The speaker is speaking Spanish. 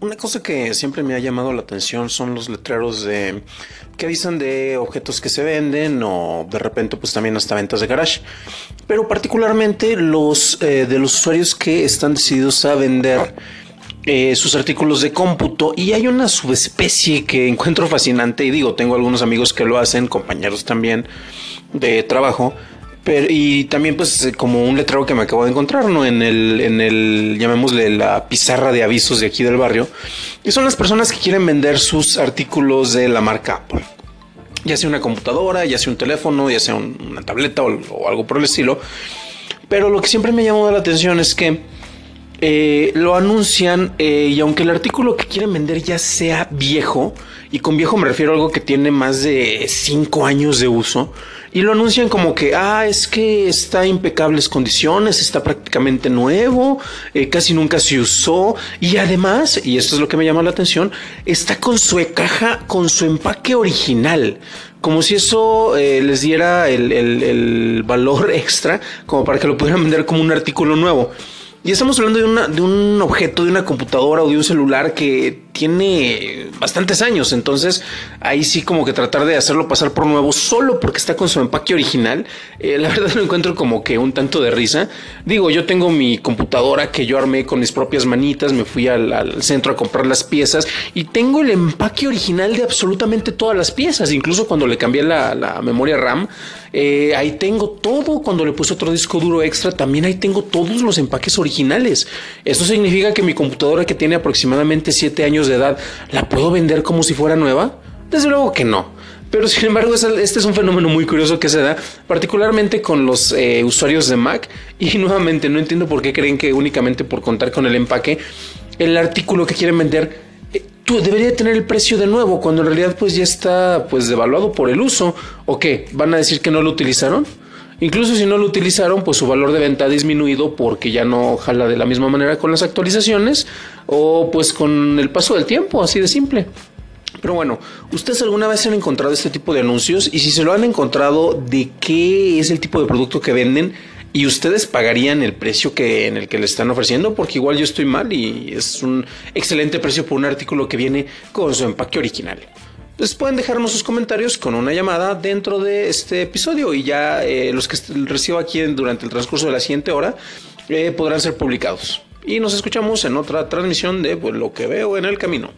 Una cosa que siempre me ha llamado la atención son los letreros de que avisan de objetos que se venden o de repente pues también hasta ventas de garage. Pero particularmente los eh, de los usuarios que están decididos a vender eh, sus artículos de cómputo y hay una subespecie que encuentro fascinante y digo, tengo algunos amigos que lo hacen, compañeros también de trabajo y también pues eh, como un letrero que me acabo de encontrar, ¿no? En el, en el, llamémosle la pizarra de avisos de aquí del barrio. Y son las personas que quieren vender sus artículos de la marca. Ya sea una computadora, ya sea un teléfono, ya sea una tableta o, algo por el estilo. Pero lo que siempre me llamó la atención es que eh, lo anuncian eh, y aunque el artículo que quieren vender ya sea viejo, y con viejo me refiero a algo que tiene más de 5 años de uso, y lo anuncian como que, ah, es que está en impecables condiciones, está prácticamente nuevo, eh, casi nunca se usó y además, y esto es lo que me llama la atención, está con su caja, con su empaque original, como si eso eh, les diera el, el valor extra como para que lo pudieran vender como un artículo nuevo. Y estamos hablando de, una, de un objeto, de una computadora o de un celular que tiene bastantes años. Entonces, ahí sí como que tratar de hacerlo pasar por nuevo solo porque está con su empaque original. Eh, la verdad lo encuentro como que un tanto de risa. Digo, yo tengo mi computadora que yo armé con mis propias manitas. Me fui al, centro a comprar las piezas y tengo el empaque original de absolutamente todas las piezas. Incluso cuando le cambié la, memoria RAM, eh, ahí tengo todo. Cuando le puse otro disco duro extra, también ahí tengo todos los empaques originales. Esto significa que mi computadora que tiene aproximadamente 7 años de edad, ¿la puedo vender como si fuera nueva? Desde luego que no. Pero sin embargo, este es un fenómeno muy curioso que se da, particularmente con los eh, usuarios de Mac. Y nuevamente, no entiendo por qué creen que únicamente por contar con el empaque, el artículo que quieren vender debería tener el precio de nuevo, cuando en realidad pues ya está pues devaluado por el uso. ¿O qué? ¿Van a decir que no lo utilizaron? Incluso si no lo utilizaron, pues su valor de venta ha disminuido porque ya no jala de la misma manera con las actualizaciones o pues con el paso del tiempo, así de simple. Pero bueno, ¿ustedes alguna vez han encontrado este tipo de anuncios? Y si se lo han encontrado, ¿de qué es el tipo de producto que venden? y ustedes pagarían el precio que en el que le están ofreciendo porque igual yo estoy mal y es un excelente precio por un artículo que viene con su empaque original. Entonces pueden dejarnos sus comentarios con una llamada dentro de este episodio y ya eh, los que recibo aquí durante el transcurso de la siguiente hora eh, podrán ser publicados. Y nos escuchamos en otra transmisión de pues, lo que veo en el camino.